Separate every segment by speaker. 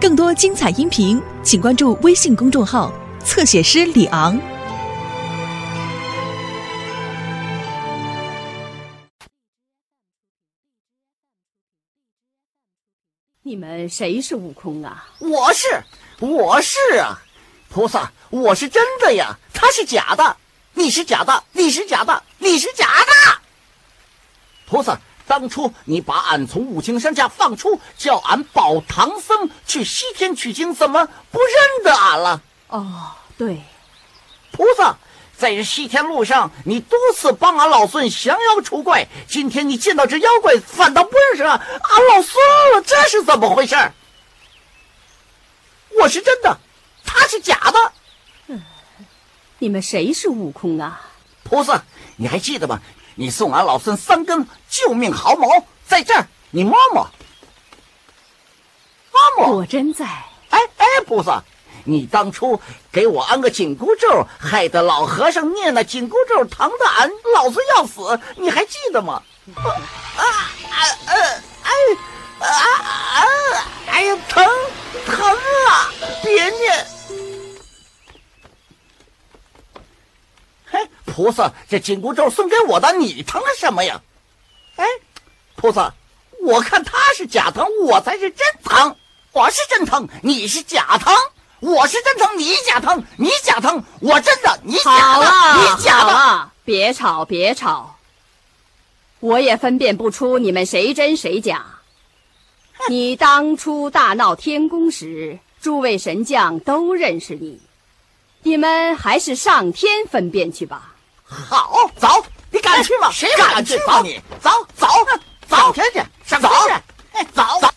Speaker 1: 更多精彩音频，请关注微信公众号“侧写师李昂”。
Speaker 2: 你们谁是悟空啊？
Speaker 3: 我是，我是啊，菩萨，我是真的呀，他是假的，你是假的，你是假的，你是假的。菩萨，当初你把俺从五清山下放出，叫俺保唐僧去西天取经，怎么不认得俺了？
Speaker 2: 哦，对，
Speaker 3: 菩萨，在这西天路上，你多次帮俺老孙降妖除怪，今天你见到这妖怪，反倒不认识俺老孙了，这是怎么回事？我是真的，他是假的。
Speaker 2: 你们谁是悟空啊？
Speaker 3: 菩萨，你还记得吗？你送俺老孙三根救命毫毛，在这儿，你摸摸，摸摸。
Speaker 2: 果真在。
Speaker 3: 哎哎，菩萨，你当初给我安个紧箍咒，害得老和尚念那紧箍咒，疼得俺老孙要死，你还记得吗？啊啊啊！哎啊啊！哎呀，疼疼啊！别念。菩萨，这紧箍咒送给我的，你疼什么呀？哎，菩萨，我看他是假疼，我才是真疼。我是真疼，你是假疼。我是真疼，你假疼，你假疼，我真的，你假的，你假的。
Speaker 2: 别吵，别吵。我也分辨不出你们谁真谁假。你当初大闹天宫时，诸位神将都认识你，你们还是上天分辨去吧。
Speaker 3: 好，走，你敢去吗？谁敢去吗？你走走上天去，上天去，哎，走走。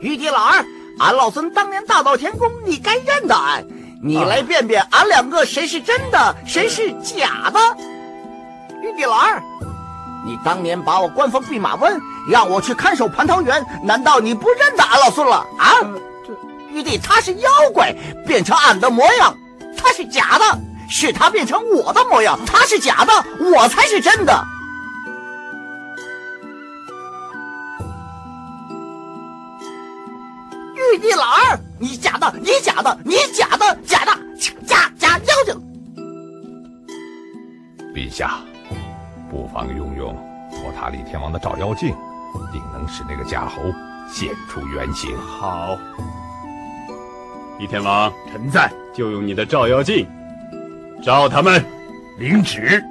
Speaker 3: 玉帝老儿，俺老孙当年大闹天宫，你该认得俺。你来辨辨，俺两个谁是真的，谁是假的？玉帝老儿，你当年把我关封弼马温，让我去看守蟠桃园，难道你不认得俺老孙了啊？玉帝他是妖怪，变成俺的模样，他是假的，是他变成我的模样，他是假的，我才是真的。玉帝老儿，你假的，你假的，你假的，假的，假假妖精！
Speaker 4: 陛下，不妨用用托塔李天王的照妖镜，定能使那个假猴现出原形。
Speaker 5: 好，李天王，臣在，就用你的照妖镜照他们。
Speaker 4: 领旨。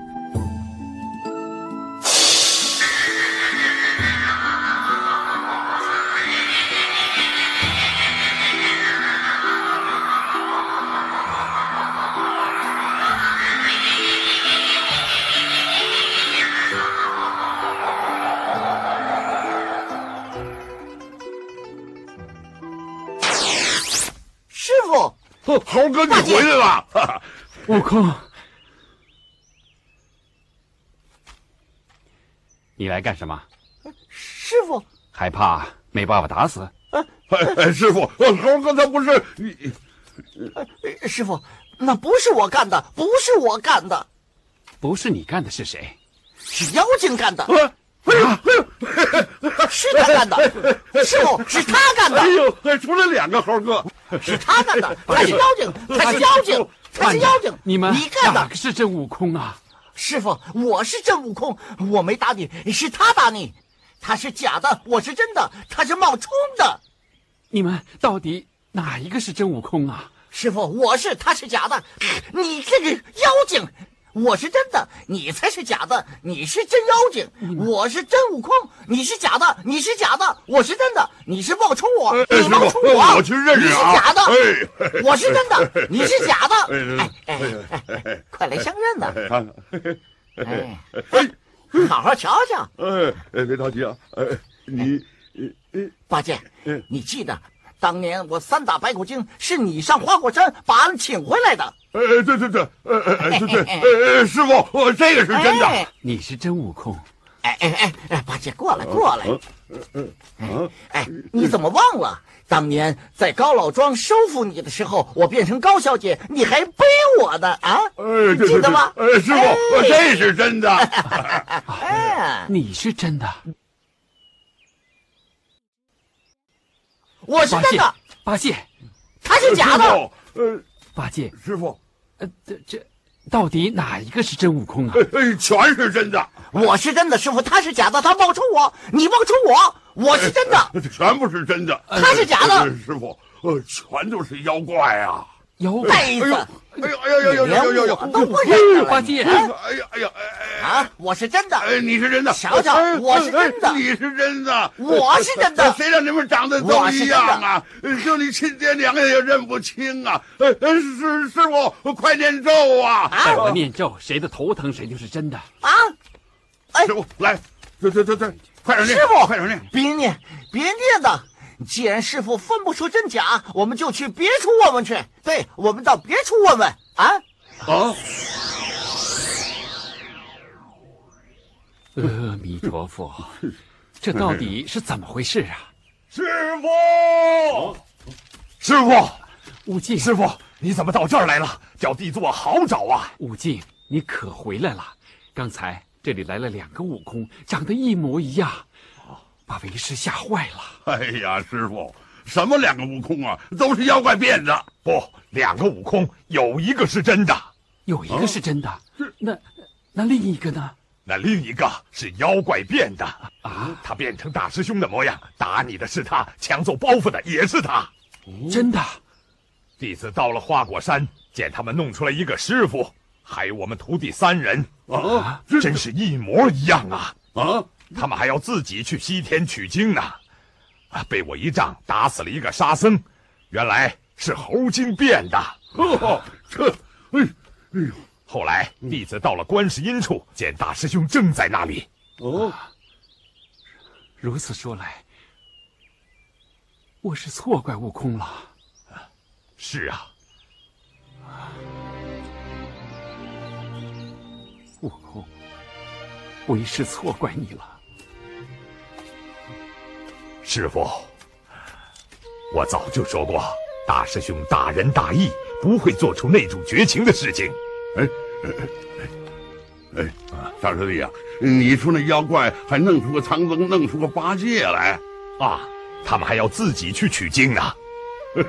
Speaker 5: 空，你来干什么？
Speaker 3: 师傅，
Speaker 5: 害怕没办法打死？
Speaker 4: 哎哎，师傅，呃猴哥他不是你，
Speaker 3: 呃师傅，那不是我干的，不是我干的，
Speaker 5: 不是你干的是谁？
Speaker 3: 是妖精干的，是他干的，师傅是他干的。
Speaker 4: 哎，呦，还出来两个猴哥，
Speaker 3: 是他干的，他是妖精，他是妖精，他是妖精，
Speaker 5: 你们
Speaker 3: 你干的
Speaker 5: 哪个，是真悟空啊？
Speaker 3: 师傅，我是真悟空，我没打你，是他打你，他是假的，我是真的，他是冒充的。
Speaker 5: 你们到底哪一个是真悟空啊？
Speaker 3: 师傅，我是，他是假的，你这个妖精，我是真的，你才是假的，你是真妖精，我是真悟空，你是假的，你是假的，我是真的，你是冒充我，
Speaker 4: 哎
Speaker 3: 你冒充我，
Speaker 4: 我去认识
Speaker 3: 你是
Speaker 4: 啊
Speaker 3: 假的，
Speaker 4: 哎。
Speaker 3: 我是真的，你是假的，
Speaker 4: 哎
Speaker 3: 哎哎哎哎，快来相认呐！
Speaker 4: 哎
Speaker 3: 哎，好好瞧瞧，
Speaker 4: 哎哎，别着急啊，哎，你。
Speaker 3: 八戒
Speaker 4: 嗯，
Speaker 3: 你记得当年我三打白骨精是你上花果山把俺请回来的，
Speaker 4: 哎哎对对对，哎哎哎对对，哎哎师傅，我这个是真的。
Speaker 5: 你是真悟空，
Speaker 3: 哎哎哎，八戒过来过来。哎，你怎么忘了当年在高老庄收服你的时候，我变成高小姐，你还背我的啊？记得吗？
Speaker 6: 哎，师傅，我这是真的。
Speaker 3: 哎，
Speaker 7: 你是真的。
Speaker 3: 我是真的。
Speaker 7: 八戒，
Speaker 3: 他是假的。
Speaker 6: 呃，
Speaker 7: 八戒，
Speaker 6: 师傅，
Speaker 7: 呃，这这。到底哪一个是真悟空啊？
Speaker 6: 全是真的。
Speaker 3: 我是真的，师傅，他是假的。他冒充我，你冒充我，我是真的，
Speaker 6: 全部是真的。
Speaker 3: 他是假的，
Speaker 6: 师傅，呃，全都是妖怪啊！
Speaker 7: 妖
Speaker 3: 呆子。
Speaker 6: 哎呦哎呦哎呦哎呦哎呦！
Speaker 3: 都不认
Speaker 7: 八戒！
Speaker 6: 哎呀哎呀哎
Speaker 3: 啊！我是真的，
Speaker 6: 哎，你是真的，
Speaker 3: 瞧瞧，我是真的，
Speaker 6: 你是真的，
Speaker 3: 我是真的，
Speaker 6: 谁让你们长得都一样啊？就你亲爹娘也认不清啊！呃呃，师师傅，快念咒啊！
Speaker 7: 待我念咒，谁的头疼谁就是真的
Speaker 3: 啊！
Speaker 6: 哎师傅，来，对对对对，快点念！
Speaker 3: 师傅，
Speaker 6: 快点念！
Speaker 3: 别念，别念的。既然师傅分不出真假，我们就去别处问问去。对，我们到别处问问啊。
Speaker 6: 啊！
Speaker 7: 阿弥陀佛，这到底是怎么回事啊？
Speaker 6: 师傅，师傅，
Speaker 7: 悟净，
Speaker 4: 师傅，你怎么到这儿来了？叫弟子我好找啊！
Speaker 7: 悟净，你可回来了？刚才这里来了两个悟空，长得一模一样，把为师吓坏了。
Speaker 6: 哎呀，师傅，什么两个悟空啊？都是妖怪变的。
Speaker 4: 不，两个悟空有一个是真的。
Speaker 7: 有一个是真的，那那另一个呢？
Speaker 4: 那另一个是妖怪变的啊！他变成大师兄的模样，打你的是他，抢走包袱的也是他，
Speaker 7: 真的。
Speaker 4: 弟子到了花果山，见他们弄出来一个师傅，还有我们徒弟三人
Speaker 6: 啊，
Speaker 4: 真是一模一样啊！
Speaker 6: 啊，
Speaker 4: 他们还要自己去西天取经呢，啊，被我一仗打死了一个沙僧，原来是猴精变的。
Speaker 6: 哦，这，哎。哎呦！
Speaker 4: 后来弟子到了观世音处，见大师兄正在那里。
Speaker 6: 哦，
Speaker 7: 如此说来，我是错怪悟空了。
Speaker 4: 是啊，
Speaker 7: 悟空，为师错怪你了。
Speaker 4: 师傅，我早就说过，大师兄大仁大义，不会做出那种绝情的事情。
Speaker 6: 哎，哎，哎，大师弟啊，你说那妖怪还弄出个唐僧，弄出个八戒来
Speaker 4: 啊？他们还要自己去取经呢。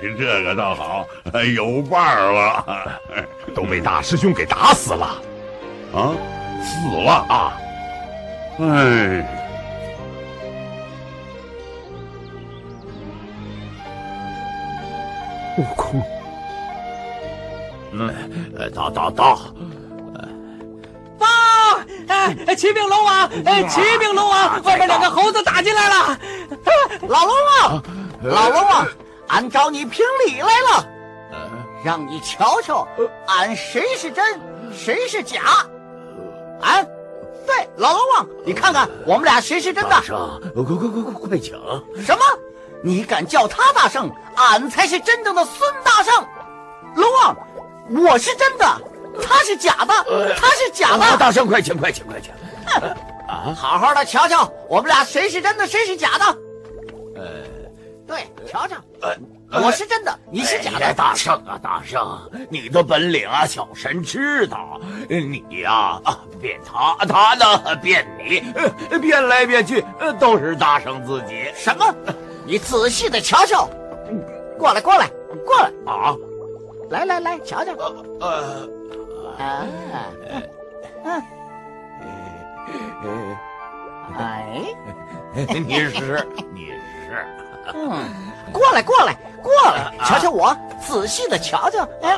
Speaker 6: 这个倒好，有伴儿了，
Speaker 4: 都被大师兄给打死了。
Speaker 6: 啊，死了
Speaker 4: 啊！
Speaker 6: 哎。
Speaker 7: 悟空。
Speaker 6: 嗯，到到到！
Speaker 8: 报！哎，启禀龙王！哎，启禀龙王！外面两个猴子打进来了！
Speaker 3: 老龙王，老龙王，俺找你评理来了，让你瞧瞧，俺谁是真，谁是假？俺，对，老龙王，你看看我们俩谁是真的？
Speaker 9: 大圣，快快快快快请！
Speaker 3: 什么？你敢叫他大圣？俺才是真正的孙大圣！龙王。我是真的，他是假的，他是假的。
Speaker 9: 大圣，快请，快请，快请！
Speaker 3: 啊，好好的瞧瞧，我们俩谁是真的，谁是假的？呃，对，瞧瞧，呃我是真的，你是假的。
Speaker 9: 大圣啊，大圣，你的本领啊，小神知道。你呀，啊变他，他呢变你，变来变去都是大圣自己。
Speaker 3: 什么？你仔细的瞧瞧，过来，过来，过来
Speaker 9: 啊！
Speaker 3: 来来来，瞧瞧。呃，啊，嗯，哎，
Speaker 9: 你是你是，
Speaker 3: 嗯，过来过来过来，瞧瞧我，仔细的瞧瞧。哎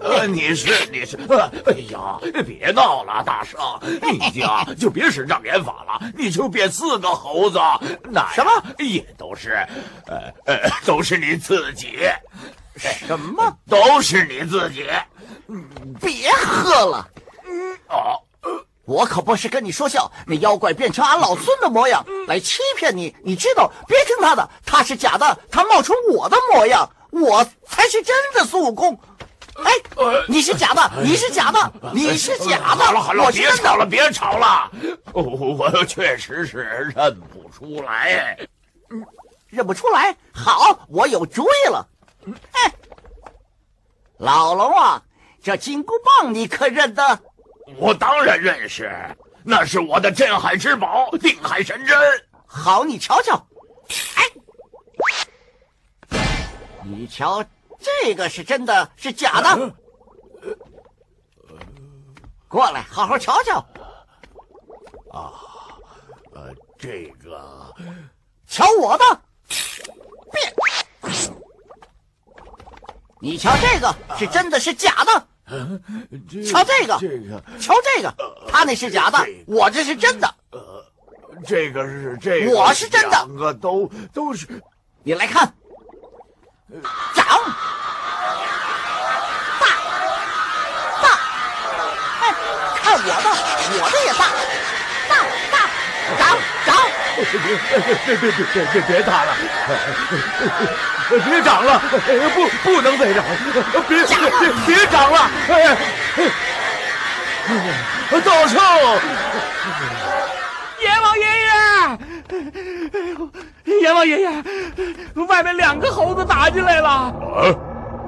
Speaker 9: 呃，你是你是，哎呀，别闹了，大圣，你家就别使障眼法了，你就变四个猴子，那
Speaker 3: 什么
Speaker 9: 也都是，呃呃，都是你自己。
Speaker 3: 什么
Speaker 9: 都是你自己，
Speaker 3: 别喝了。嗯哦，我可不是跟你说笑。那妖怪变成俺老孙的模样来欺骗你，你知道？别听他的，他是假的，他冒充我的模样，我才是真的孙悟空。哎，你是假的，你是假的，你是假的。
Speaker 9: 好了好了，别吵了，别吵了。我我确实是认不出来。
Speaker 3: 认不出来。好，我有主意了。哎，老龙啊，这金箍棒你可认得？
Speaker 9: 我当然认识，那是我的镇海之宝，定海神针。
Speaker 3: 好，你瞧瞧。哎，你瞧，这个是真的，是假的。过来，好好瞧瞧。
Speaker 9: 啊，呃，这个，
Speaker 3: 瞧我的，变。你瞧这个是真的是假的？瞧这个，
Speaker 9: 这个，
Speaker 3: 瞧这个，他那是假的，我这是真的。
Speaker 9: 呃这个是这个，
Speaker 3: 我是真的
Speaker 9: 两个都都是。
Speaker 3: 你来看，长大大，哎，看我的，我的也大，大大长长。
Speaker 9: 别别别别别别打了！别长了！不不能再长！别别别长了！哎，道圣，
Speaker 8: 阎王爷爷，阎王爷爷，外面两个猴子打进来了。
Speaker 4: 啊，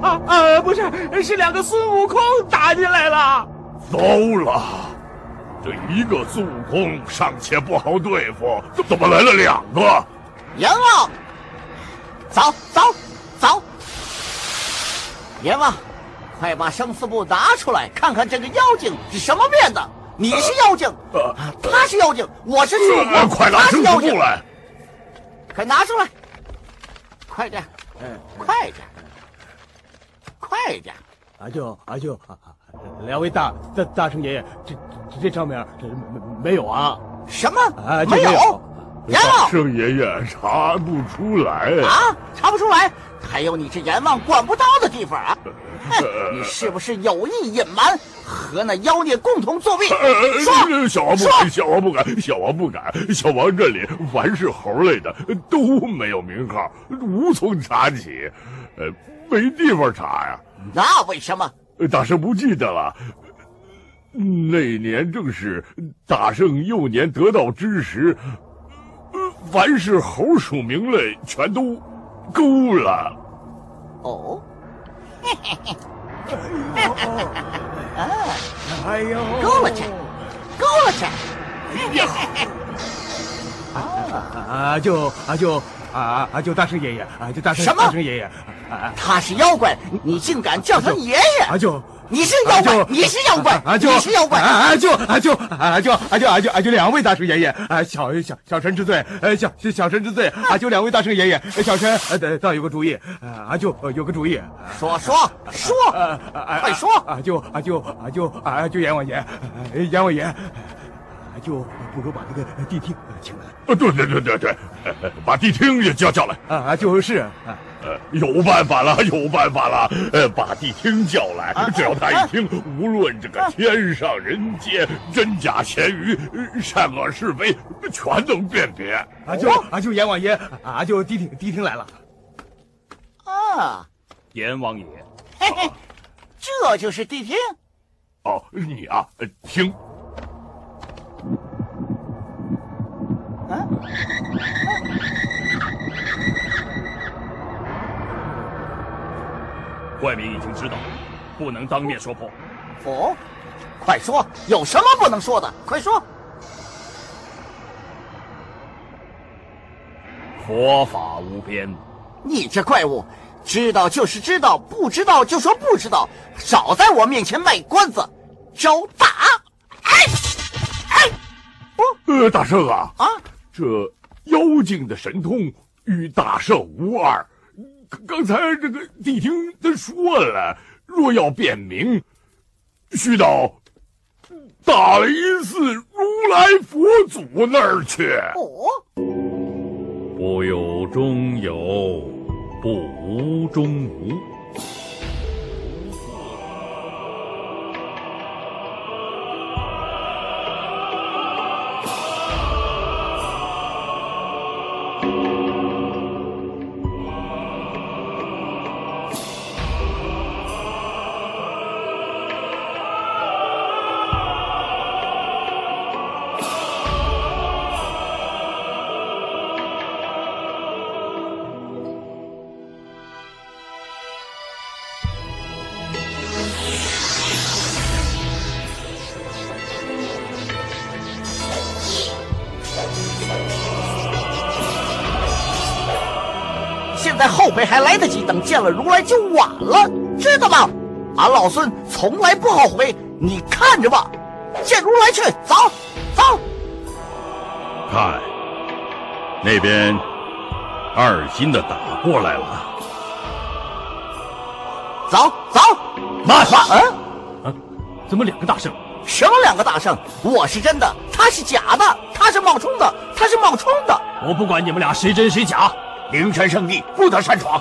Speaker 8: 啊啊，不是，是两个孙悟空打进来了。
Speaker 4: 糟了！这一个孙悟空尚且不好对付，怎怎么来了两个？
Speaker 3: 阎王，走走走！阎王，快把生死簿拿出来，看看这个妖精是什么变的。你是妖精，
Speaker 4: 呃
Speaker 3: 他是妖精，我是孙悟
Speaker 4: 呃
Speaker 3: 空，
Speaker 4: 快拿生死
Speaker 3: 他是妖精，
Speaker 4: 簿来！
Speaker 3: 快拿出来，快点，嗯快点，快点！
Speaker 8: 啊就啊就啊，两位大大大圣爷爷，这这这上面这没没有啊？
Speaker 3: 什么？
Speaker 8: 啊，
Speaker 3: 没有？阎
Speaker 4: 大
Speaker 3: 王
Speaker 4: 圣爷爷查不出来。
Speaker 3: 啊，查不出来，还有你这阎王管不到的地方啊！哼，你是不是有意隐瞒，和那妖孽共同作弊？
Speaker 4: 呃，
Speaker 3: 说，
Speaker 4: 小王不敢，小王不敢，小王不敢。小王这里凡是猴类的都没有名号，无从查起，呃，没地方查呀。
Speaker 3: 那为什么？
Speaker 4: 大圣不记得了。那年正是大圣幼年得道之时，呃凡是猴属名类全都勾了。
Speaker 3: 哦，
Speaker 8: 哎呦，
Speaker 3: 勾了去，勾了去！
Speaker 8: 啊。就啊就啊啊就大圣爷爷啊就大圣
Speaker 3: 什么？
Speaker 8: 大圣爷爷。啊
Speaker 3: 他是妖怪，你竟敢叫他爷爷？
Speaker 8: 阿舅。
Speaker 3: 你是妖怪，你是妖怪，
Speaker 8: 阿舅
Speaker 3: 你是妖怪！
Speaker 8: 阿舅，阿舅，阿舅，阿舅，阿舅，阿舅两位大圣爷爷啊小小小臣之罪，呃小小臣之罪阿舅两位大圣爷爷小臣呃倒有个主意阿舅有个主意，
Speaker 3: 说说说，快说！
Speaker 8: 阿舅，阿舅，阿舅，阿舅阎王爷，阎王爷，啊就不如把那个谛听请来
Speaker 4: 呃，对对对对对，呃 把谛听也叫叫来。
Speaker 8: 啊就是啊
Speaker 4: 呃，有办法了，有办法了！呃，把谛听叫来，只要他一听，无论这个天上人间、真假咸鱼、呃善恶是非，全能辨别。
Speaker 8: 啊就啊就阎王爷啊就谛听谛听来了，
Speaker 3: 啊，
Speaker 10: 阎王爷，
Speaker 3: 嘿嘿，这就是谛听。
Speaker 4: 哦，你啊，呃听，
Speaker 10: 外民已经知道，不能当面说破。
Speaker 3: 哦，快说，有什么不能说的？快说！
Speaker 10: 佛法无边，
Speaker 3: 你这怪物，知道就是知道，不知道就说不知道，少在我面前卖关子，招打！哎，哎，
Speaker 4: 呃，大圣啊，
Speaker 3: 啊，
Speaker 4: 这妖精的神通与大圣无二。刚才这个谛听他说了，若要辨明，须到大雷寺如来佛祖那儿去。
Speaker 3: 哦，
Speaker 10: 不有中有，不无中无。
Speaker 3: 现在后悔还来得及，等见了如来就晚了，知道吗？俺老孙从来不后悔，你看着吧，见如来去，走，走。
Speaker 4: 看，那边二心的打过来了。
Speaker 3: 走走，
Speaker 6: 慢
Speaker 3: 慢，嗯，
Speaker 6: 啊，怎么两个大圣？
Speaker 3: 什么两个大圣？我是真的，他是假的，他是冒充的，他是冒充的。
Speaker 6: 我不管你们俩谁真谁假，
Speaker 9: 灵山圣地不得擅闯。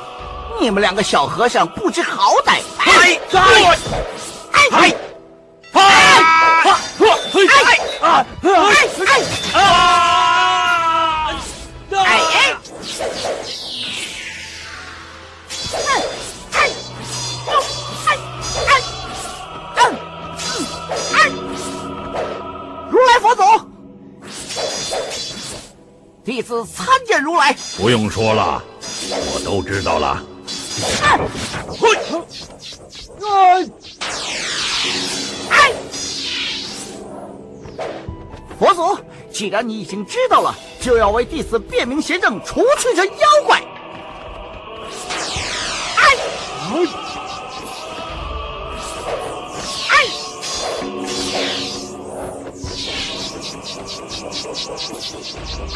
Speaker 3: 你们两个小和尚不知好歹！
Speaker 9: 哎
Speaker 3: 哎
Speaker 9: 哎哎
Speaker 3: 哎
Speaker 9: 啊
Speaker 3: 哎啊哎
Speaker 9: 啊！
Speaker 3: 哎哎！如来佛祖，弟子参见如来。
Speaker 4: 不用说了，我都知道了。
Speaker 3: 哎！佛祖，既然你已经知道了，就要为弟子辨明邪正，除去这妖怪。哎！哎！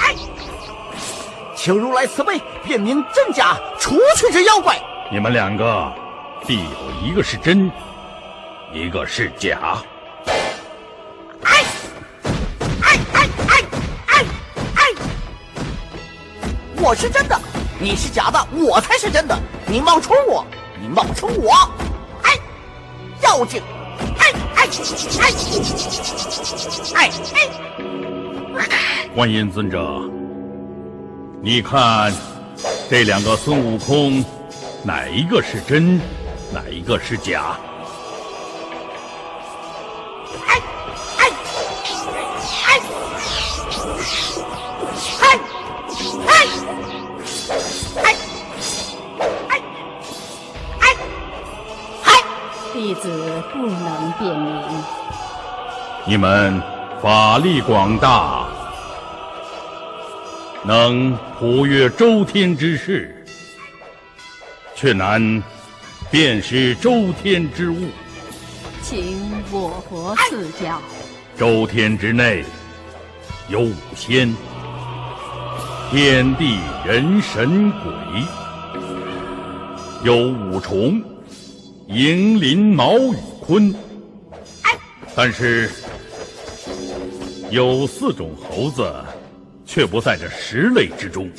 Speaker 3: 哎！请如来慈悲，辨明真假，除去这妖怪。
Speaker 4: 你们两个，必有一个是真，一个是假。
Speaker 3: 哎！哎哎哎哎哎！我是真的，你是假的，我才是真的。你冒充我，你冒充我。哎，妖精！哎！哎！哎！哎！哎！
Speaker 4: 观音尊者，你看这两个孙悟空，哪一个是真，哪一个是假？
Speaker 3: 哎哎哎哎哎哎哎哎哎！
Speaker 2: 弟子不能辨明。
Speaker 4: 你们法力广大，能普阅周天之事，却难辨识周天之物。
Speaker 2: 请我佛赐教。
Speaker 4: 周天之内有五仙，天地人神鬼；有五重，迎鳞毛羽鲲。但是有四种猴子，却不在这十类之中。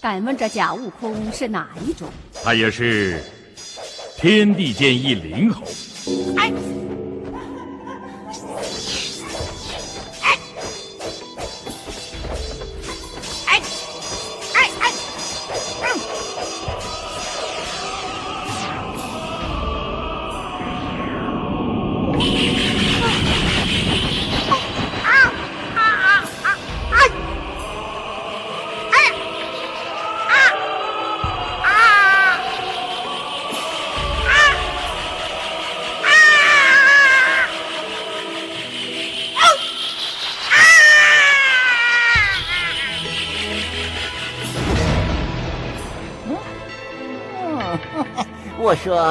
Speaker 2: 敢问这假悟空是哪一种？
Speaker 4: 他也是天地间一灵猴。
Speaker 3: 哎哎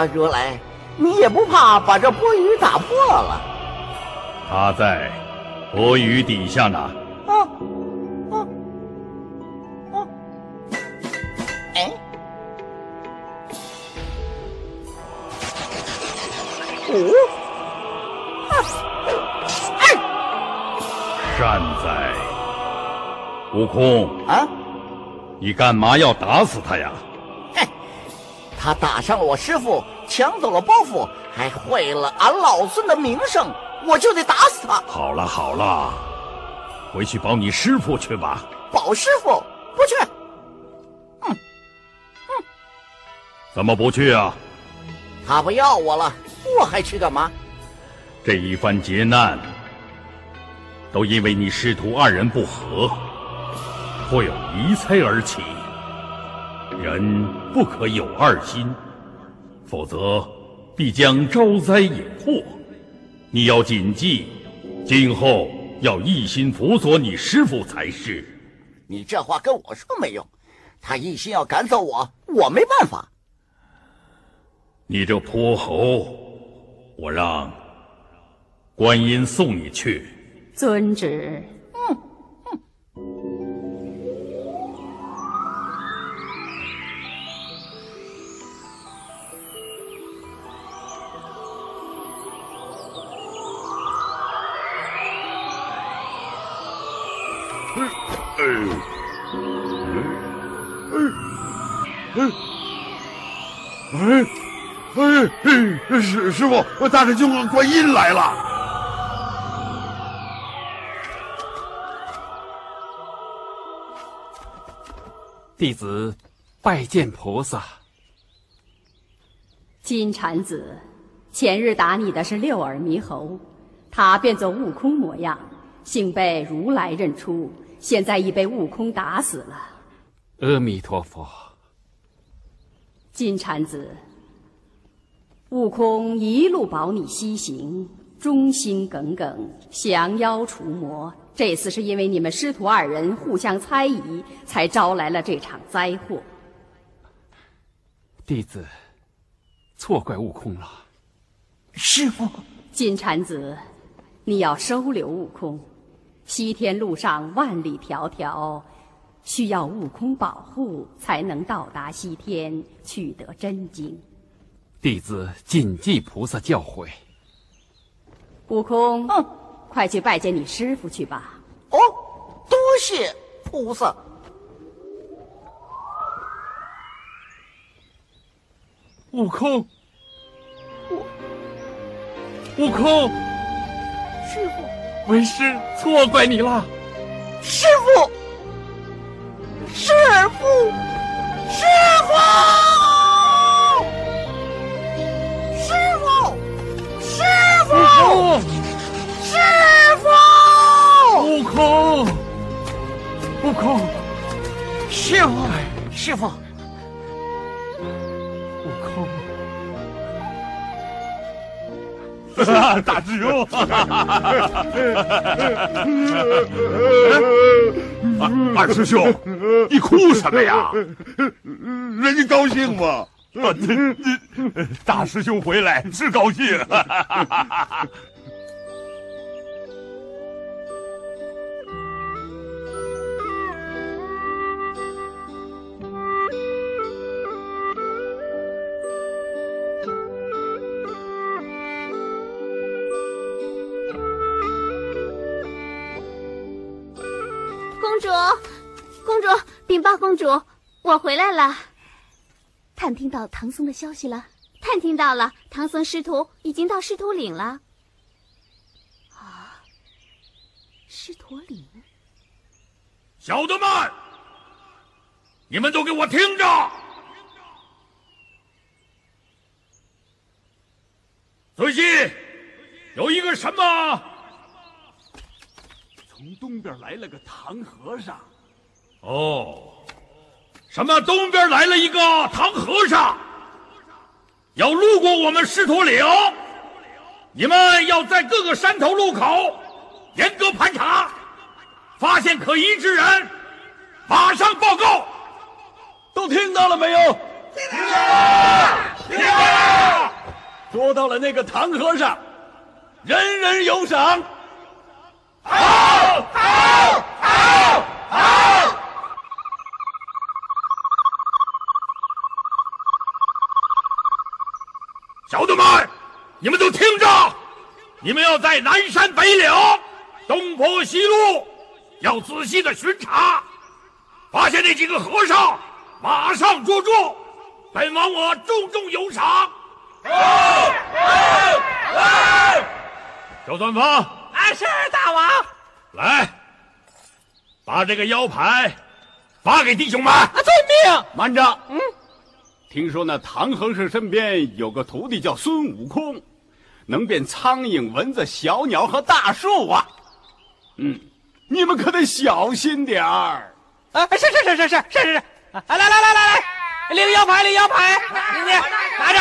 Speaker 3: 如来，你也不怕把这钵盂打破了？
Speaker 4: 他在钵盂底下呢。
Speaker 3: 啊啊啊！哎，哦，啊，哎，
Speaker 4: 善哉，悟空，
Speaker 3: 啊，
Speaker 4: 你干嘛要打死他呀？
Speaker 3: 嘿，他打伤了我师傅，抢走了包袱，还毁了俺老孙的名声，我就得打死他。
Speaker 4: 好了好了，回去保你师傅去吧。
Speaker 3: 保师傅不去，哼哼
Speaker 4: 怎么不去啊？
Speaker 3: 他不要我了，我还去干嘛？
Speaker 4: 这一番劫难，都因为你师徒二人不和，会有疑猜而起。人不可有二心，否则必将招灾引祸。你要谨记，今后要一心辅佐你师傅才是。
Speaker 3: 你这话跟我说没用，他一心要赶走我，我没办法。
Speaker 4: 你这泼猴，我让观音送你去。
Speaker 2: 遵旨。
Speaker 6: 哎，哎哎，师师傅，我大师兄，观音来了。
Speaker 7: 弟子拜见菩萨。
Speaker 2: 金蝉子，前日打你的是六耳猕猴，他变作悟空模样，幸被如来认出，现在已被悟空打死了。
Speaker 7: 阿弥陀佛。
Speaker 2: 金蝉子，悟空一路保你西行，忠心耿耿，降妖除魔。这次是因为你们师徒二人互相猜疑，才招来了这场灾祸。
Speaker 7: 弟子错怪悟空了。
Speaker 3: 师傅，
Speaker 2: 金蝉子，你要收留悟空。西天路上万里迢迢。需要悟空保护，才能到达西天，取得真经。
Speaker 7: 弟子谨记菩萨教诲。
Speaker 2: 悟空，嗯，快去拜见你师傅去吧。
Speaker 3: 哦，多谢菩萨。
Speaker 7: 悟空，悟，悟空，
Speaker 3: 师傅，
Speaker 7: 为师错怪你了，
Speaker 3: 师傅。师傅，师傅，师傅，师傅，师傅，
Speaker 7: 悟空，悟空，
Speaker 3: 师傅，师傅，
Speaker 6: 大师兄。二师兄，你哭什么呀？
Speaker 11: 人家高兴吗？
Speaker 6: 大师兄回来是高兴。
Speaker 12: 禀报公主，我回来了。探听到唐僧的消息了？探听到了，唐僧师徒已经到狮驼岭了。
Speaker 1: 啊，狮驼岭！
Speaker 4: 小的们，你们都给我听着！最近有一个什么？
Speaker 7: 从东边来了个唐和尚。
Speaker 4: 哦，什么？东边来了一个唐和尚，要路过我们狮驼岭，你们要在各个山头路口严格盘查，发现可疑之人，马上报告。
Speaker 7: 都听到了没有？
Speaker 11: 听到了，听到了。
Speaker 7: 捉到了那个唐和尚，人人有赏。
Speaker 11: 好，好，好，好。
Speaker 4: 小的们，你们都听着！你们要在南山北岭、东坡西路，要仔细的巡查，发现那几个和尚，马上捉住！本王我重重有赏。小钻风，
Speaker 3: 哎，是大王。
Speaker 4: 来，把这个腰牌发给弟兄们。
Speaker 3: 遵命。
Speaker 5: 慢着，嗯。听说那唐和尚身边有个徒弟叫孙悟空，能变苍蝇、蚊子、小鸟和大树啊！嗯，你们可得小心点儿。
Speaker 3: 啊，是是是是是是是是！来来来来来，领腰牌，领腰牌，你拿着。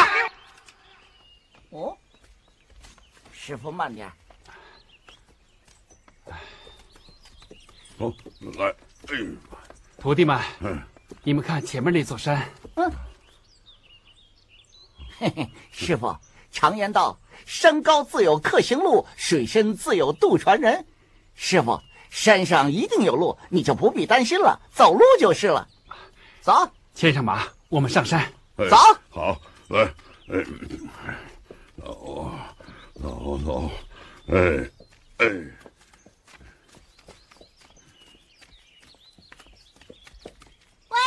Speaker 3: 哦，师傅慢点。
Speaker 6: 哦，来，
Speaker 7: 徒弟们，你们看前面那座山。嗯。
Speaker 3: 嘿嘿，师傅，常言道，山高自有客行路，水深自有渡船人。师傅，山上一定有路，你就不必担心了，走路就是了。走，
Speaker 7: 牵上马，我们上山。
Speaker 3: 走，
Speaker 6: 好，来，哎，走，走走，哎，哎。
Speaker 12: 喂，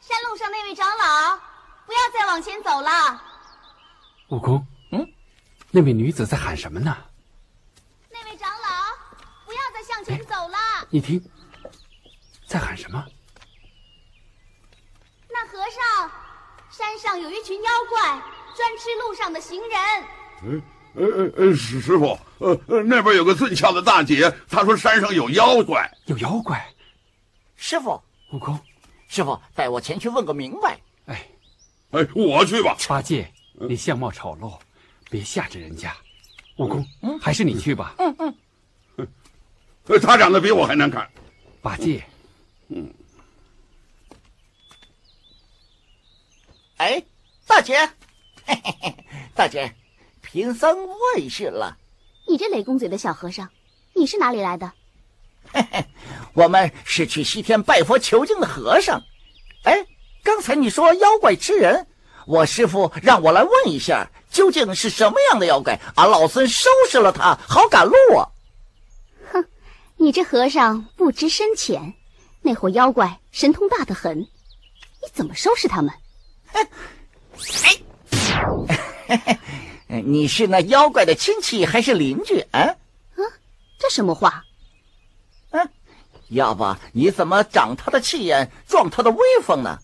Speaker 12: 山路上那位长老，不要再往前走了。
Speaker 7: 悟空，嗯，那位女子在喊什么呢？
Speaker 12: 那位长老，不要再向前走了。
Speaker 7: 你听，在喊什么？
Speaker 12: 那和尚，山上有一群妖怪，专吃路上的行人。
Speaker 6: 嗯，呃呃呃，师师傅，呃呃，那边有个俊俏的大姐，她说山上有妖怪，
Speaker 7: 有妖怪。
Speaker 3: 师傅，
Speaker 7: 悟空，
Speaker 3: 师傅带我前去问个明白。
Speaker 7: 哎，
Speaker 6: 哎，我去吧。
Speaker 7: 八戒。你相貌丑陋，别吓着人家。悟空，还是你去吧。
Speaker 3: 嗯嗯。
Speaker 6: 他长得比我还难看。
Speaker 7: 八戒。
Speaker 6: 嗯。
Speaker 3: 哎，大姐，嘿嘿嘿，大姐，贫僧问事了。
Speaker 12: 你这雷公嘴的小和尚，你是哪里来的？
Speaker 3: 嘿嘿，我们是去西天拜佛求经的和尚。哎，刚才你说妖怪吃人。我师傅让我来问一下，究竟是什么样的妖怪？俺老孙收拾了他，好赶路啊！
Speaker 12: 哼，你这和尚不知深浅，那伙妖怪神通大得很，你怎么收拾他们？
Speaker 3: 哎，你是那妖怪的亲戚还是邻居啊？啊，
Speaker 12: 这什么话？
Speaker 3: 嗯，要不你怎么长他的气焰，壮他的威风呢？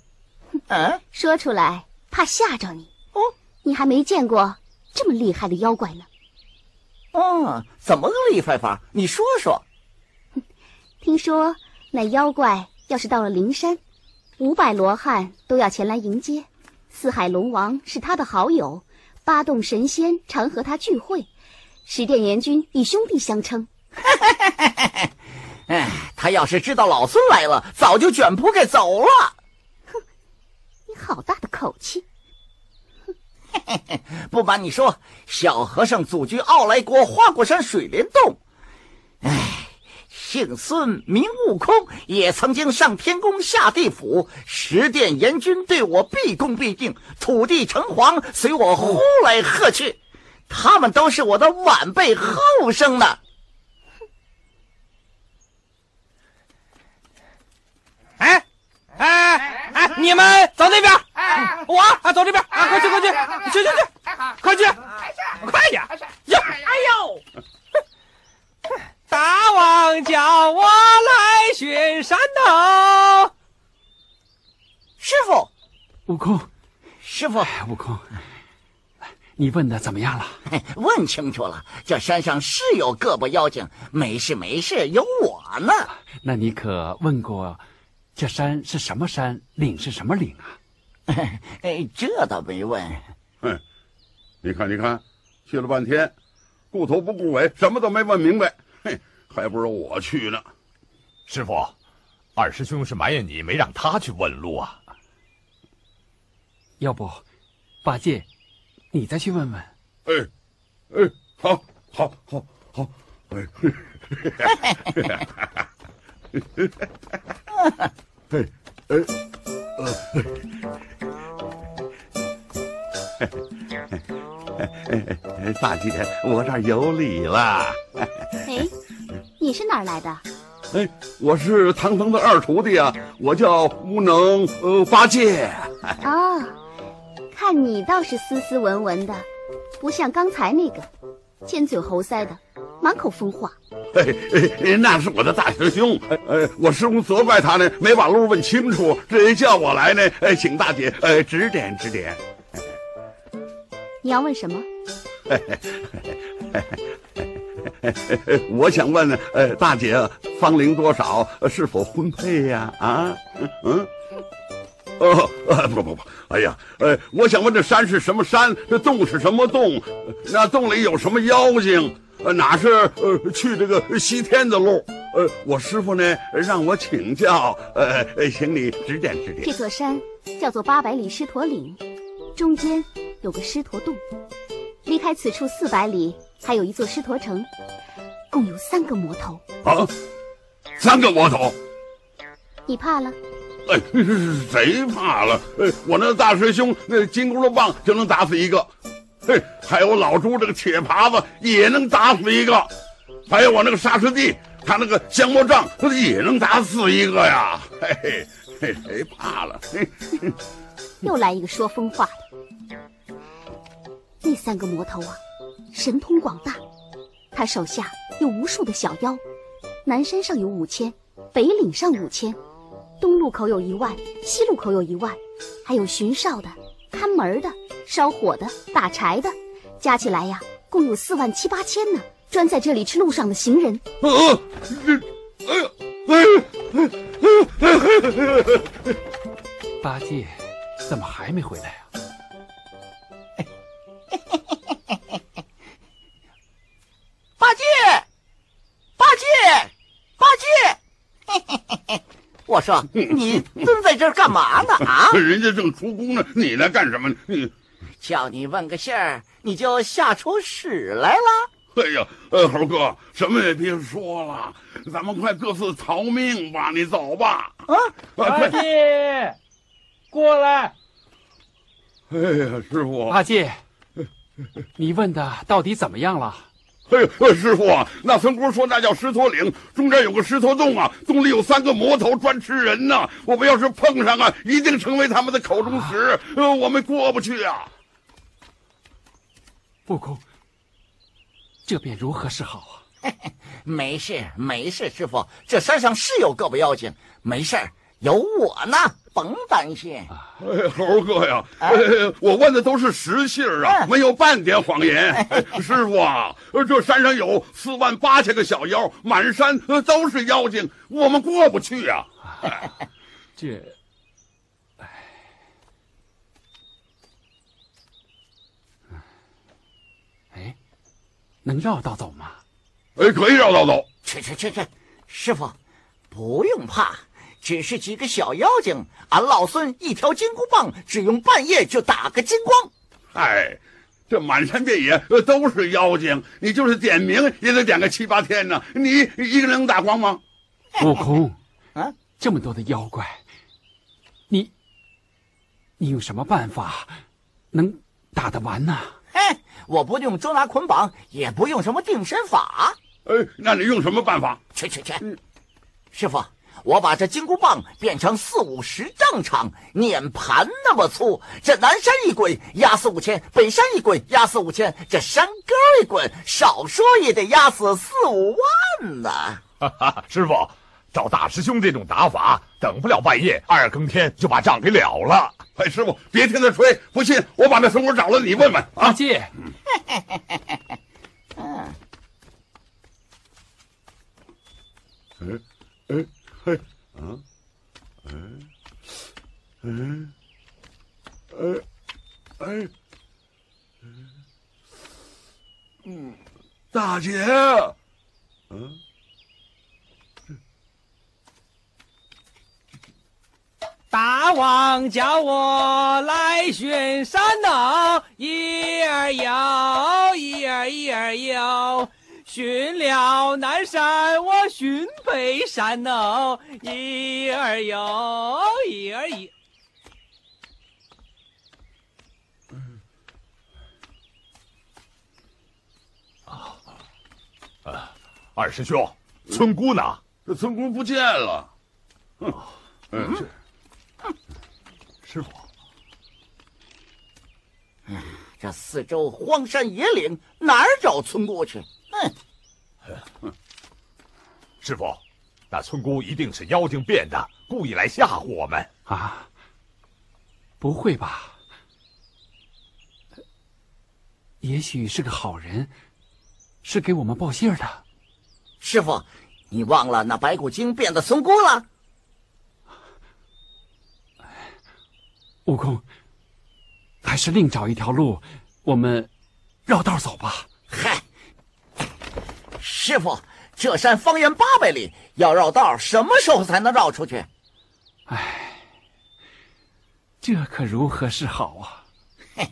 Speaker 12: 嗯，说出来。怕吓着你哦，你还没见过这么厉害的妖怪呢。
Speaker 3: 哦，怎么个厉害法？你说说。
Speaker 12: 听说那妖怪要是到了灵山，五百罗汉都要前来迎接。四海龙王是他的好友，八洞神仙常和他聚会，十殿阎君以兄弟相称。
Speaker 3: 哎，他要是知道老孙来了，早就卷铺盖走了。
Speaker 12: 好大的口气！
Speaker 3: 不瞒你说，小和尚祖居傲来国花果山水帘洞。哎，姓孙名悟空，也曾经上天宫下地府，十殿阎君对我毕恭毕敬，土地城隍随我呼来喝去，他们都是我的晚辈后生呢。
Speaker 8: 哎。哎哎，你们走那边，我啊走这边啊，快去快去，去去去，快去，快点，呀，哎呦，大王叫我来巡山头。
Speaker 3: 师傅，
Speaker 7: 悟空，
Speaker 3: 师傅，
Speaker 7: 悟空，你问的怎么样了？
Speaker 3: 问清楚了，这山上是有个把妖精，没事没事，有我呢。
Speaker 7: 那你可问过？这山是什么山？岭是什么岭啊？
Speaker 3: 哎，这倒没问。
Speaker 6: 哼，你看，你看，去了半天，顾头不顾尾，什么都没问明白。嘿，还不如我去呢。
Speaker 13: 师傅，二师兄是埋怨你没让他去问路啊。
Speaker 7: 要不，八戒，你再去问问。
Speaker 6: 哎，哎，好，好，好，好，哎。嘿，哎，
Speaker 9: 呃，大姐，我这儿有礼了。
Speaker 12: 哎，你是哪儿来的？
Speaker 6: 哎，我是唐僧的二徒弟啊，我叫无能呃八戒。
Speaker 12: 哦，看你倒是斯斯文文的，不像刚才那个尖嘴猴腮的，满口疯话。
Speaker 6: 哎哎，那是我的大师兄，呃，我师公责怪他呢，没把路问清楚，这叫我来呢，哎，请大姐呃指点指点。
Speaker 12: 你要问什么？
Speaker 6: 我想问，呃，大姐芳龄多少？是否婚配呀？啊，嗯，哦，不不不，哎呀，呃，我想问这山是什么山？这洞是什么洞？那洞里有什么妖精？呃哪是呃去这个西天的路？呃，我师傅呢让我请教，呃，请你指点指点。
Speaker 12: 这座山叫做八百里狮驼岭，中间有个狮驼洞，离开此处四百里还有一座狮驼城，共有三个魔头。
Speaker 6: 啊，三个魔头？
Speaker 12: 你怕了？
Speaker 6: 哎，谁怕了？哎，我那大师兄那金箍棒就能打死一个，嘿，还有老朱这个铁耙子也能打死一个，还有我那个沙师弟，他那个降魔杖也能打死一个呀！嘿嘿，谁怕了？嘿，
Speaker 12: 又来一个说疯话的。那三个魔头啊，神通广大，他手下有无数的小妖，南山上有五千，北岭上五千。东路口有一万，西路口有一万，还有巡哨的、看门的、烧火的、打柴的，加起来呀，共有四万七八千呢。专在这里吃路上的行人。
Speaker 6: 啊！哎呀！哎呀！
Speaker 7: 八戒，怎么还没回来啊？
Speaker 3: 八戒，八戒，八戒！我说，你蹲在这儿干嘛呢？啊！
Speaker 6: 人家正出宫呢，你来干什么呢？你
Speaker 3: 叫你问个信儿，你就吓出屎来了。
Speaker 6: 哎呀，呃，猴哥，什么也别说了，咱们快各自逃命吧！你走吧。
Speaker 3: 啊，
Speaker 14: 八戒，过来。
Speaker 6: 哎呀，师傅，
Speaker 7: 八戒，你问的到底怎么样了？
Speaker 6: 哎呦，师傅啊，那村姑说那叫狮驼岭，中间有个狮驼洞啊，洞里有三个魔头专吃人呢。我们要是碰上啊，一定成为他们的口中食，呃，我们过不去啊。
Speaker 7: 悟空，这便如何是好
Speaker 3: 啊？没事，没事，师傅，这山上是有个把妖精，没事有我呢，甭担心。
Speaker 6: 哎，猴哥呀，我问的都是实信啊，没有半点谎言。师傅啊，这山上有四万八千个小妖，满山都是妖精，我们过不去啊。
Speaker 7: 这，哎，哎，能绕道走吗？
Speaker 6: 哎，可以绕道走。
Speaker 3: 去去去去，师傅，不用怕。只是几个小妖精，俺老孙一条金箍棒，只用半夜就打个精光。
Speaker 6: 嗨，这满山遍野都是妖精，你就是点名也得点个七八天呢。你一个人能打光吗？
Speaker 7: 悟空，
Speaker 3: 啊，
Speaker 7: 这么多的妖怪，你你用什么办法能打得完呢？
Speaker 3: 嘿，我不用捉拿捆绑，也不用什么定身法。
Speaker 6: 哎，那你用什么办法？
Speaker 3: 去去去，师傅。我把这金箍棒变成四五十丈长，碾盘那么粗。这南山一滚压死五千，北山一滚压死五千，这山沟一滚，少说也得压死四五万呢。
Speaker 4: 哈哈，师傅，照大师兄这种打法，等不了半夜，二更天就把账给了了。
Speaker 6: 哎，师傅，别听他吹，不信我把那孙武找了，你问问。
Speaker 7: 阿戒，
Speaker 3: 嗯，
Speaker 6: 嗯，嗯。嘿，啊，嗯，嗯，哎，哎，嗯，大姐，嗯，
Speaker 14: 大王叫我来巡山呢，一儿有，一儿一儿有。巡了南山，我寻北山哦，一儿有，一儿一。
Speaker 4: 啊啊！二师兄，村姑呢？
Speaker 6: 这村姑不见了。
Speaker 4: 嗯，是。师傅。
Speaker 3: 嗯，这四周荒山野岭，哪儿找村姑去？
Speaker 4: 哼！师傅，那村姑一定是妖精变的，故意来吓唬我们
Speaker 7: 啊！不会吧？也许是个好人，是给我们报信的。
Speaker 3: 师傅，你忘了那白骨精变的村姑了？
Speaker 7: 悟空，还是另找一条路，我们绕道走吧。
Speaker 3: 嗨！师傅，这山方圆八百里，要绕道，什么时候才能绕出去？
Speaker 7: 唉，这可如何是好啊？
Speaker 3: 嘿，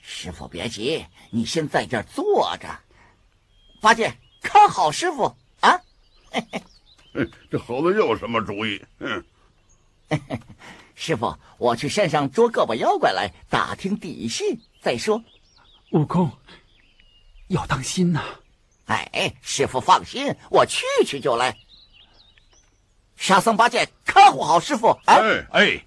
Speaker 3: 师傅别急，你先在这儿坐着。八戒，看好师傅啊！
Speaker 15: 嘿嘿，这猴子又什么主意？嗯，
Speaker 3: 嘿嘿，师傅，我去山上捉个把妖怪来，打听底细再说。
Speaker 7: 悟空，要当心呐！
Speaker 3: 哎，师傅放心，我去去就来。沙僧、八戒，看护好师傅。
Speaker 15: 哎
Speaker 13: 哎。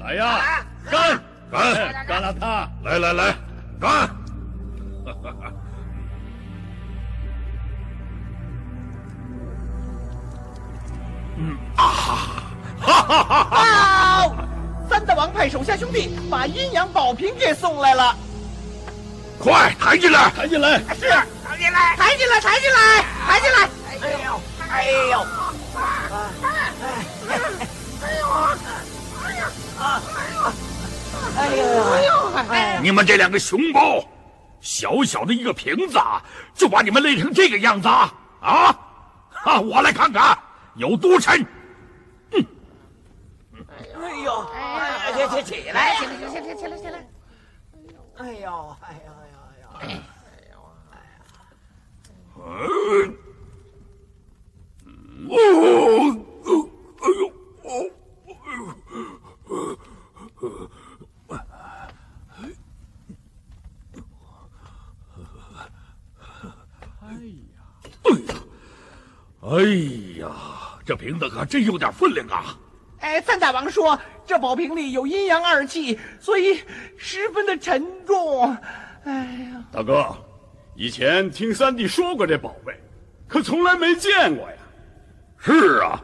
Speaker 13: 来呀，干
Speaker 15: 干
Speaker 13: 干了他！
Speaker 15: 来来来，干！
Speaker 3: 啊哈！哈哈哈！
Speaker 14: 三大王派手下兄弟把阴阳宝瓶给送来了，
Speaker 15: 快抬进来！
Speaker 13: 抬进来！
Speaker 14: 是，抬进来！抬进来！抬进来！抬进来！
Speaker 3: 哎呦！哎呦！哎呦！哎呦！哎！呦！哎呦！
Speaker 13: 你们这两个熊包，小小的一个瓶子，就把你们累成这个样子啊！啊！我来看看。有多沉？
Speaker 3: 嗯。哎呦！哎呀！起起起来！
Speaker 14: 起来！起来！起来！起来！
Speaker 3: 哎呦！哎呦！哎呦！哎呦！哎呀！
Speaker 13: 嗯。哦！哎呦！哦！哎呀！哎呀！哎呀！这瓶子可真有点分量啊！
Speaker 14: 哎，三大王说这宝瓶里有阴阳二气，所以十分的沉重。哎呀，
Speaker 5: 大哥，以前听三弟说过这宝贝，可从来没见过呀。
Speaker 13: 是啊，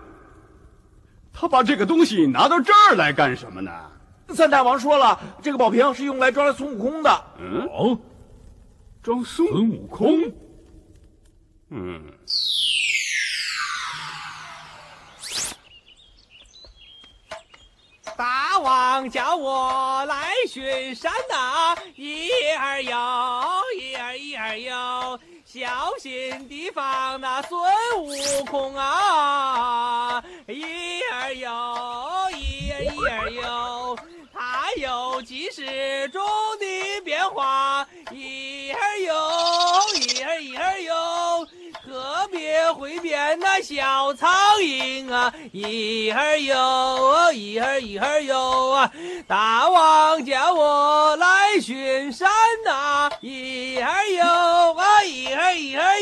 Speaker 5: 他把这个东西拿到这儿来干什么呢？
Speaker 8: 三大王说了，这个宝瓶是用来装孙悟空的。
Speaker 5: 嗯，哦，装孙悟空。嗯。
Speaker 14: 王叫我来巡山呐，一儿哟，一儿一儿哟，小心提防那孙悟空啊！一儿哟，一儿一儿哟，他有几十种的变化，一儿哟，一儿一儿哟。特别会变那小苍蝇啊，一儿有，一儿一儿有啊！大王叫我来巡山呐，一儿有啊，一儿一儿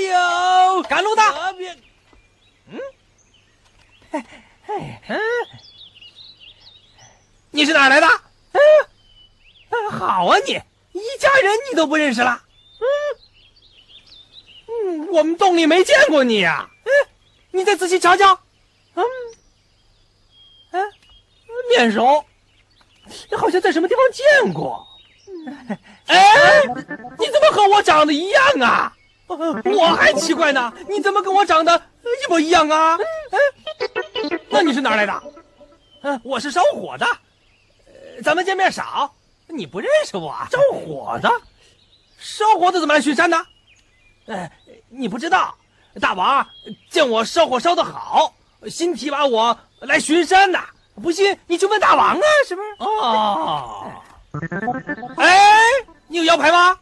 Speaker 14: 有，赶路的。嗯，嘿嘿嗯，你是哪来的？嗯，好啊，你一家人你都不认识了？我们洞里没见过你呀。嗯，你再仔细瞧瞧。嗯，哎，面熟，你好像在什么地方见过。哎，你怎么和我长得一样啊？我还奇怪呢，你怎么跟我长得一模一样啊？哎，那你是哪来的？嗯，我是烧火的。咱们见面少，你不认识我？烧火的，烧火的怎么来巡山呢？哎，你不知道，大王见我烧火烧的好，新提拔我来巡山呢。不信你去问大王啊，是不是？哦，哎，你有腰牌吗？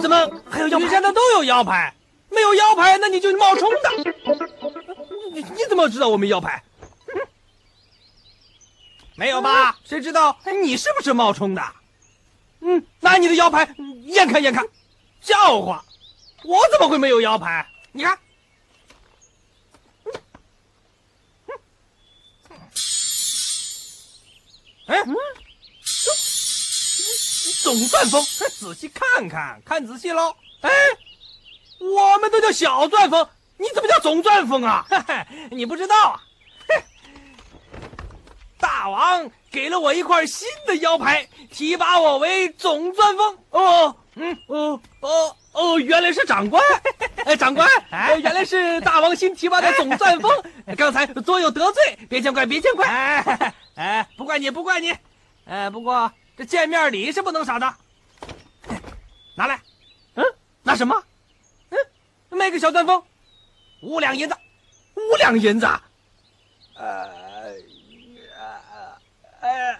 Speaker 14: 怎么还有腰牌？巡山的都有腰牌，没有腰牌那你就冒充的。你你怎么知道我没腰牌？没有吧？谁知道你是不是冒充的？嗯，拿你的腰牌验看验看，笑话。我怎么会没有腰牌？你看，哎，总钻风，仔细看看，看仔细喽。哎，我们都叫小钻风，你怎么叫总钻风啊？你不知道啊？大王给了我一块新的腰牌，提拔我为总钻风。哦，嗯，哦，哦。哦，原来是长官。哎，长官，哎，原来是大王新提拔的总钻风。刚才多有得罪，别见怪，别见怪。哎，哎，不怪你，不怪你。哎，不过这见面礼是不能少的。拿来，嗯，拿什么？嗯，卖个小钻风，五两银子，五两银子。呃，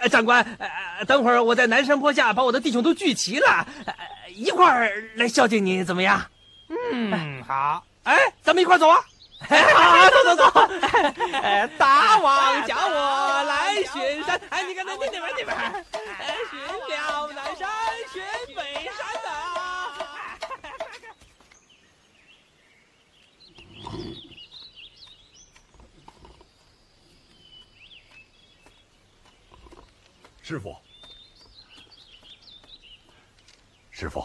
Speaker 14: 呃，长官，呃，等会儿我在南山坡下把我的弟兄都聚齐了，一块儿来孝敬你，怎么样？嗯，好。哎，咱们一块走啊！好，走走走。哎，大王叫我来巡山。哎，你看那那那边那边，巡了南山，巡北山的。
Speaker 4: 师傅，师傅，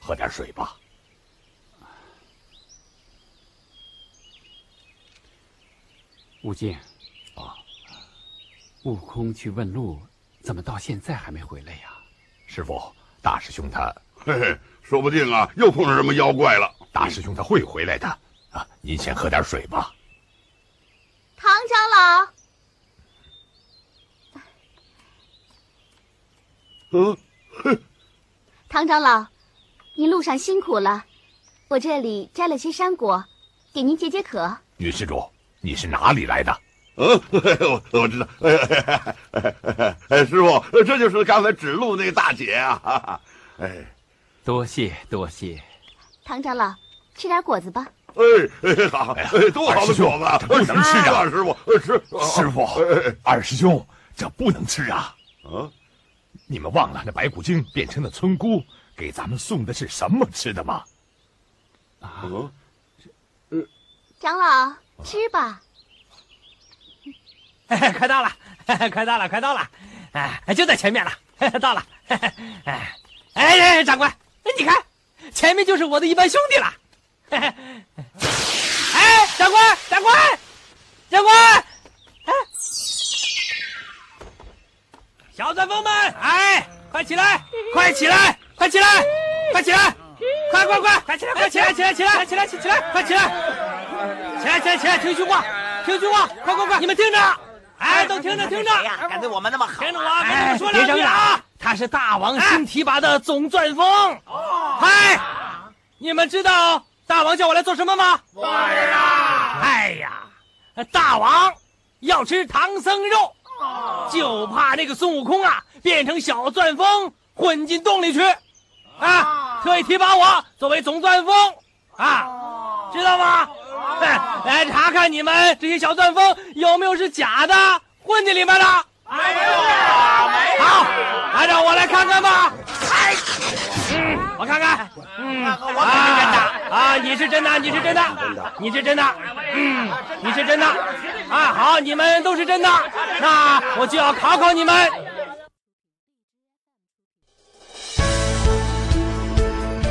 Speaker 4: 喝点水吧。
Speaker 7: 悟净，啊，悟空去问路，怎么到现在还没回来呀？
Speaker 4: 师傅，大师兄他，
Speaker 6: 嘿嘿，说不定啊，又碰上什么妖怪了。
Speaker 4: 大师兄他会回来的，啊，您先喝点水吧。
Speaker 12: 唐长
Speaker 6: 老，嗯，哼，
Speaker 12: 唐长老，您路上辛苦了，我这里摘了些山果，给您解解渴。
Speaker 4: 女施主。你是哪里来的？
Speaker 6: 嗯，我我知道。哎，师傅，这就是刚才指路那个大姐啊！哎，
Speaker 7: 多谢多谢。
Speaker 12: 唐长老，吃点果子吧。
Speaker 6: 哎，好，多好的果子，
Speaker 4: 不能吃啊！
Speaker 6: 师傅，
Speaker 4: 吃。师傅，二师兄，这不能吃啊！
Speaker 6: 啊，
Speaker 4: 你们忘了那白骨精变成的村姑给咱们送的是什么吃的吗？
Speaker 6: 啊，
Speaker 12: 长老。吃吧，
Speaker 14: 快到了，快到了，快到了，哎，就在前面了，到了，哎，哎，长官，你看，前面就是我的一班兄弟了，哎，长官，长官，长官，哎，小钻风们，哎，快起来，快起来，快起来，快起来，快快快，快起来，快起来，起来，起来，起来，起来，快起来。起来，起来，起来！听句话，听句话，快快快！你们听着，哎，都听着，听着！
Speaker 3: 敢对我们那么好，
Speaker 14: 听着我，跟你们说两句啊！他是大王新提拔的总钻风。嗨，你们知道大王叫我来做什么吗？
Speaker 16: 不知道。
Speaker 14: 哎呀，大王要吃唐僧肉，就怕那个孙悟空啊变成小钻风混进洞里去，啊，特意提拔我作为总钻风，啊，知道吗？来查看你们这些小钻风有没有是假的混进里面的？
Speaker 16: 没有，没有。
Speaker 14: 好，按照我来看看吧。哎，嗯，我看看。
Speaker 3: 嗯，我可是真的
Speaker 14: 啊，你是真的，你是真的，你是真的。嗯，你是真的。啊，好，你们都是真的，那我就要考考你们。